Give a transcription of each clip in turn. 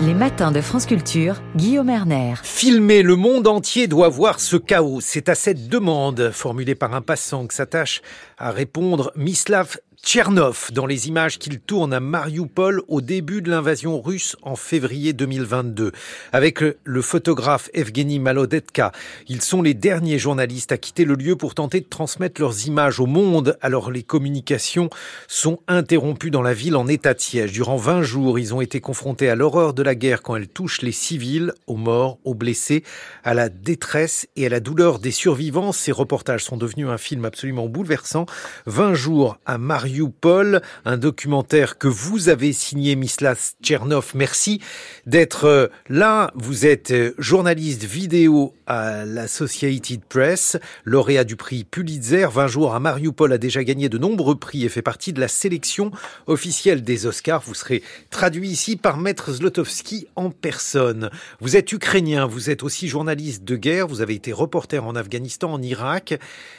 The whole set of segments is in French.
Les matins de France Culture, Guillaume Erner. Filmer le monde entier doit voir ce chaos. C'est à cette demande formulée par un passant que s'attache à répondre Mislav Tchernov dans les images qu'il tourne à Mariupol au début de l'invasion russe en février 2022. Avec le photographe Evgeny Malodetka, ils sont les derniers journalistes à quitter le lieu pour tenter de transmettre leurs images au monde. Alors les communications sont interrompues dans la ville en état de siège. Durant 20 jours, ils ont été confrontés à l'horreur de la guerre quand elle touche les civils, aux morts, aux blessés, à la détresse et à la douleur des survivants. Ces reportages sont devenus un film absolument bouleversant. 20 jours à Mariupol Paul, un documentaire que vous avez signé, Mislas Tchernov. Merci d'être euh, là. Vous êtes euh, journaliste vidéo à l'Associated Press, lauréat du prix Pulitzer. 20 jours à Mariupol a déjà gagné de nombreux prix et fait partie de la sélection officielle des Oscars. Vous serez traduit ici par Maître Zlotowski en personne. Vous êtes ukrainien, vous êtes aussi journaliste de guerre, vous avez été reporter en Afghanistan, en Irak.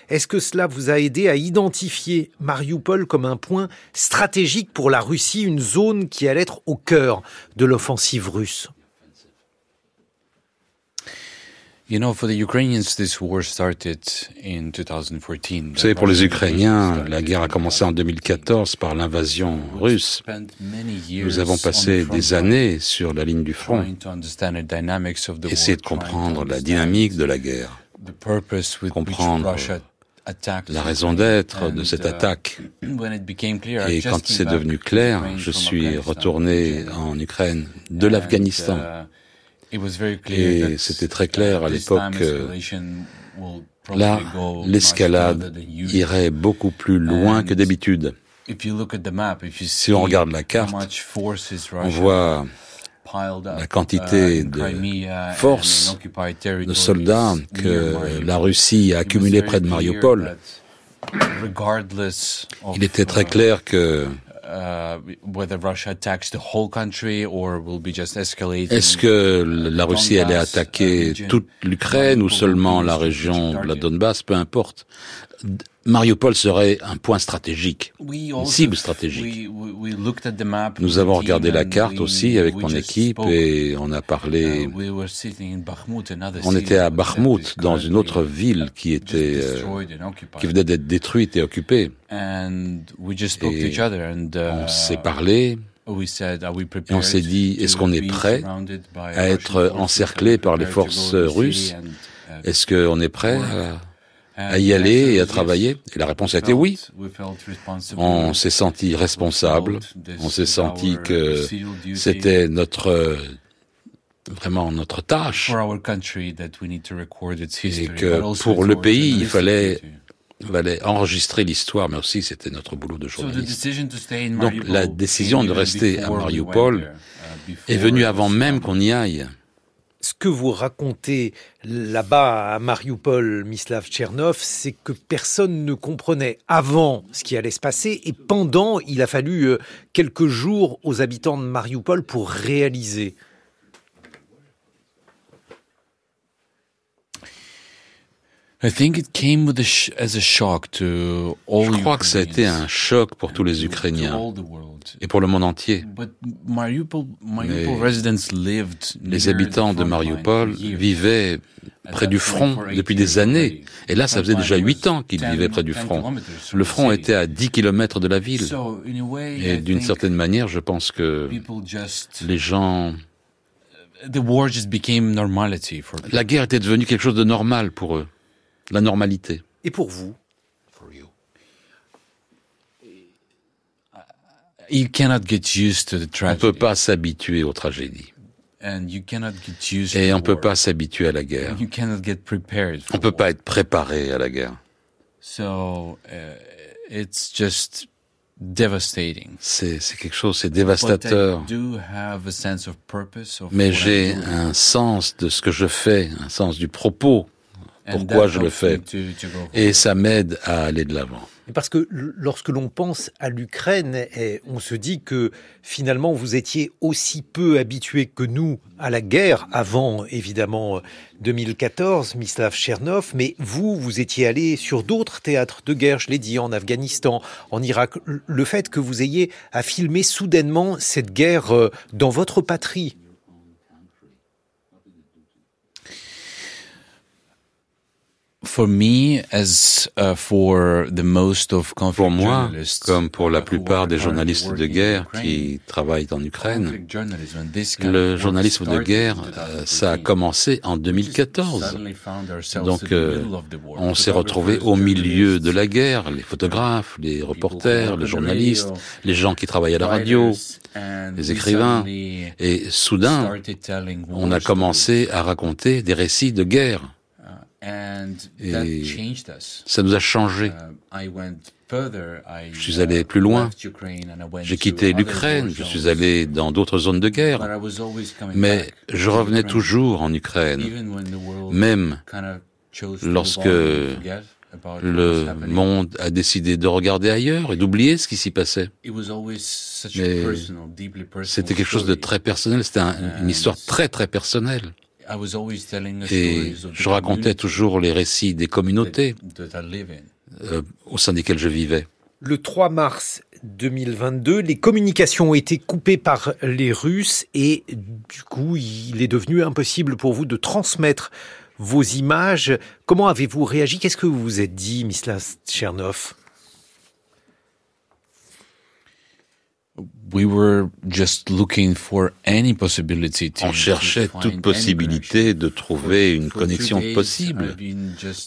Est-ce que cela vous a aidé à identifier Mariupol comme un point stratégique pour la Russie, une zone qui allait être au cœur de l'offensive russe. Vous savez, pour les Ukrainiens, la guerre a commencé en 2014 par l'invasion russe. Nous avons passé des années sur la ligne du front, essayer de comprendre la dynamique de la guerre, comprendre la raison d'être de cette uh, attaque. Et quand c'est devenu clair, je suis retourné en Ukraine de l'Afghanistan. Uh, Et c'était très clair à l'époque que là, l'escalade irait beaucoup plus loin que d'habitude. Si on regarde la carte, on voit la quantité uh, de forces, de soldats que la Russie a accumulé près de Mariupol, il était très clair que est-ce que la Russie allait attaquer toute l'Ukraine ou seulement la région de la Donbass? Peu importe. Mariupol serait un point stratégique, une cible stratégique. Nous avons regardé la carte aussi avec mon équipe et on a parlé. Uh, on était à Bakhmut, dans une autre ville qui était, euh, qui venait d'être détruite et occupée. Et on s'est uh, parlé. Et on s'est dit, est-ce qu'on est prêt à être encerclé par les forces russes uh, Est-ce qu'on est prêt à à y aller et à travailler. Et la réponse a été oui. On s'est senti responsable, on s'est senti que c'était notre vraiment notre tâche. Et que pour le pays il fallait fallait enregistrer l'histoire, mais aussi c'était notre boulot de journaliste. Donc la décision de rester à Mariupol uh, est venue avant même qu'on y aille ce que vous racontez là-bas à Mariupol, Mislav Tchernov, c'est que personne ne comprenait avant ce qui allait se passer et pendant, il a fallu euh, quelques jours aux habitants de Mariupol pour réaliser. Je crois que ça a été un choc pour tous les Ukrainiens et pour le monde entier. Mais les habitants de Mariupol vivaient près du front depuis des années. Et là, ça faisait déjà huit ans qu'ils vivaient près du front. Le front était à 10 kilomètres de la ville. Et d'une certaine manière, je pense que les gens... La guerre était devenue quelque chose de normal pour eux la normalité. Et pour vous? On ne peut pas s'habituer aux tragédies. Et on ne peut pas s'habituer à la guerre. On ne peut pas être préparé à la guerre. Uh, c'est quelque chose, c'est dévastateur. Mais j'ai un sens de ce que je fais, un sens du propos pourquoi je le fais. Et ça m'aide à aller de l'avant. Parce que lorsque l'on pense à l'Ukraine, eh, on se dit que finalement vous étiez aussi peu habitué que nous à la guerre avant évidemment 2014, Mislav Chernov, mais vous, vous étiez allé sur d'autres théâtres de guerre, je l'ai dit, en Afghanistan, en Irak. Le fait que vous ayez à filmer soudainement cette guerre euh, dans votre patrie, Pour moi, comme pour la plupart des journalistes de guerre qui travaillent en Ukraine, le journalisme de guerre, euh, ça a commencé en 2014. Donc, euh, on s'est retrouvé au milieu de la guerre, les photographes, les reporters, les journalistes, les gens qui travaillent à la radio, les écrivains. Et soudain, on a commencé à raconter des récits de guerre. Et ça nous a changé. Je suis allé plus loin. J'ai quitté l'Ukraine, je suis allé dans d'autres zones de guerre. Mais je revenais toujours en Ukraine, même lorsque le monde a décidé de regarder ailleurs et d'oublier ce qui s'y passait. Mais c'était quelque chose de très personnel, c'était une histoire très très personnelle. Et je racontais toujours les récits des communautés euh, au sein desquelles je vivais. Le 3 mars 2022, les communications ont été coupées par les Russes et du coup, il est devenu impossible pour vous de transmettre vos images. Comment avez-vous réagi? Qu'est-ce que vous vous êtes dit, Misla Tchernov? On cherchait toute possibilité de trouver une connexion possible.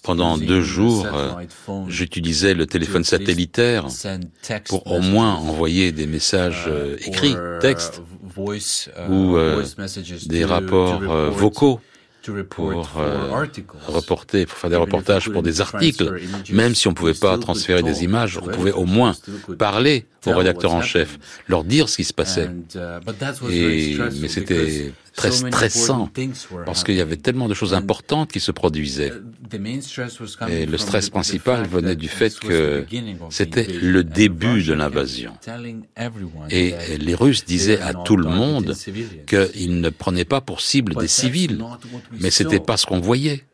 Pendant deux jours, euh, j'utilisais le téléphone satellitaire pour au moins envoyer des messages euh, écrits, textes, ou euh, des rapports vocaux pour euh, reporter, pour faire des reportages pour des articles. Même si on ne pouvait pas transférer des images, on pouvait au moins parler au rédacteur en chef, leur dire ce qui se passait. Uh, Et, mais c'était très stressant parce qu'il y avait tellement de choses importantes qui se produisaient. Uh, Et le stress principal venait du fait que c'était le début de l'invasion. Et les Russes disaient à tout le monde qu'ils ne prenaient pas pour cible des civils, mais c'était pas ce qu'on voyait.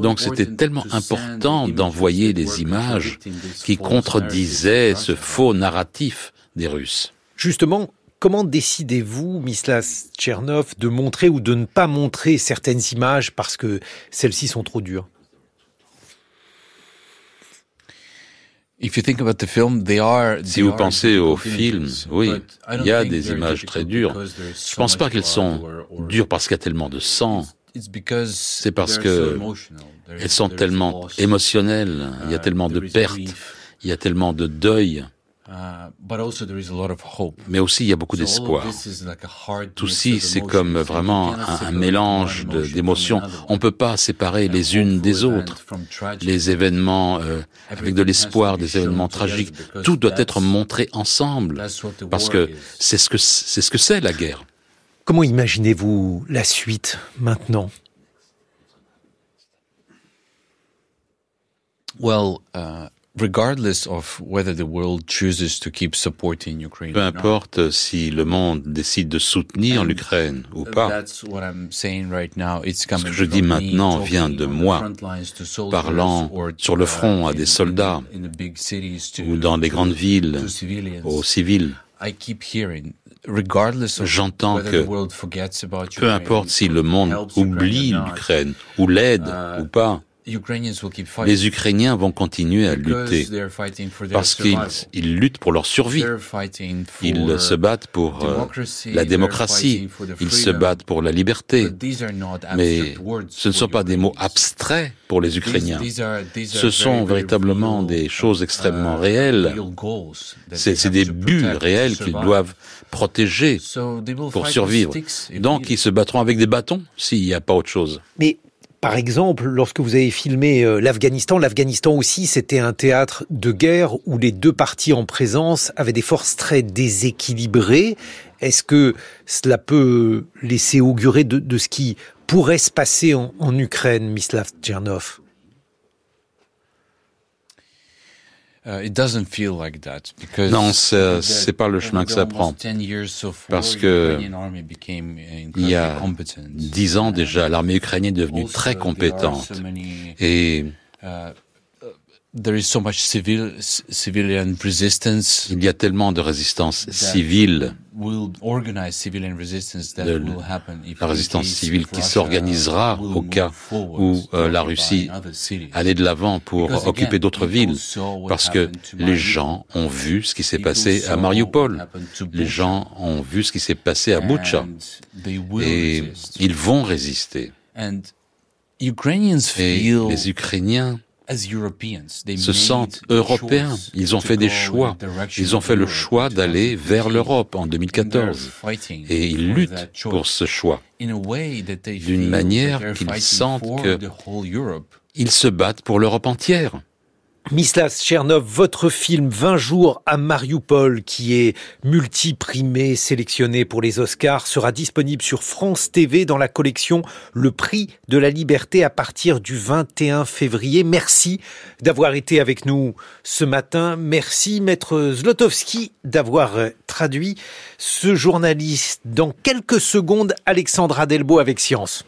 Donc c'était tellement important d'envoyer des images qui contredisaient ce faux narratif des Russes. Justement, Comment décidez-vous, Mislas Tchernov, de montrer ou de ne pas montrer certaines images parce que celles-ci sont trop dures? Si vous pensez au film, oui, il y a des images très dures. Je ne pense pas qu'elles sont dures parce qu'il y a tellement de sang. C'est parce que elles sont tellement émotionnelles, il y a uh, tellement de pertes, il y a tellement de deuil. Uh, Mais aussi, il y a beaucoup d'espoir. Tout ceci, c'est comme vraiment un, mélange d'émotions. On ne peut pas séparer les unes des autres. Les événements euh, avec de l'espoir, des événements tragiques, tout doit être montré ensemble. Parce que c'est ce que c'est ce que c'est la guerre. Comment imaginez-vous la suite maintenant? Well, uh, peu importe si le monde décide de soutenir l'Ukraine ou pas, ce que je dis maintenant vient de moi, parlant sur le front à des soldats ou dans les grandes villes aux civils. J'entends que peu importe si le monde oublie l'Ukraine ou l'aide uh, ou pas, les Ukrainiens vont continuer à lutter parce qu'ils luttent pour leur survie. Ils se battent pour euh, la démocratie, ils se battent pour la liberté. Mais ce ne sont pas des mots abstraits pour les Ukrainiens. Ce sont véritablement des choses extrêmement uh, réelles. C'est des buts réels qu'ils doivent protéger pour survivre. Donc ils se battront avec des bâtons s'il n'y a pas autre chose. Mais par exemple, lorsque vous avez filmé euh, l'Afghanistan, l'Afghanistan aussi, c'était un théâtre de guerre où les deux parties en présence avaient des forces très déséquilibrées. Est-ce que cela peut laisser augurer de, ce qui pourrait se passer en, Ukraine, Mislav Tchernov? Uh, non, c'est pas le chemin que ça prend. Parce que il y a dix ans déjà, l'armée ukrainienne est devenue très compétente. Et Il y a tellement de résistance civile, la résistance civile qui s'organisera au cas où euh, la Russie allait de l'avant pour occuper d'autres villes, parce que les gens ont vu ce qui s'est passé à Mariupol, les gens ont vu ce qui s'est passé à Bucha, et ils vont résister. Et les Ukrainiens se sentent européens. Ils ont fait des choix. Ils ont fait le choix d'aller vers l'Europe en 2014. Et ils luttent pour ce choix. D'une manière qu'ils sentent qu'ils se battent pour l'Europe entière. Mislas Chernov, votre film 20 jours à Mariupol, qui est multiprimé, sélectionné pour les Oscars, sera disponible sur France TV dans la collection Le Prix de la Liberté à partir du 21 février. Merci d'avoir été avec nous ce matin. Merci, maître Zlotowski, d'avoir traduit ce journaliste. Dans quelques secondes, Alexandra Delbo avec Science.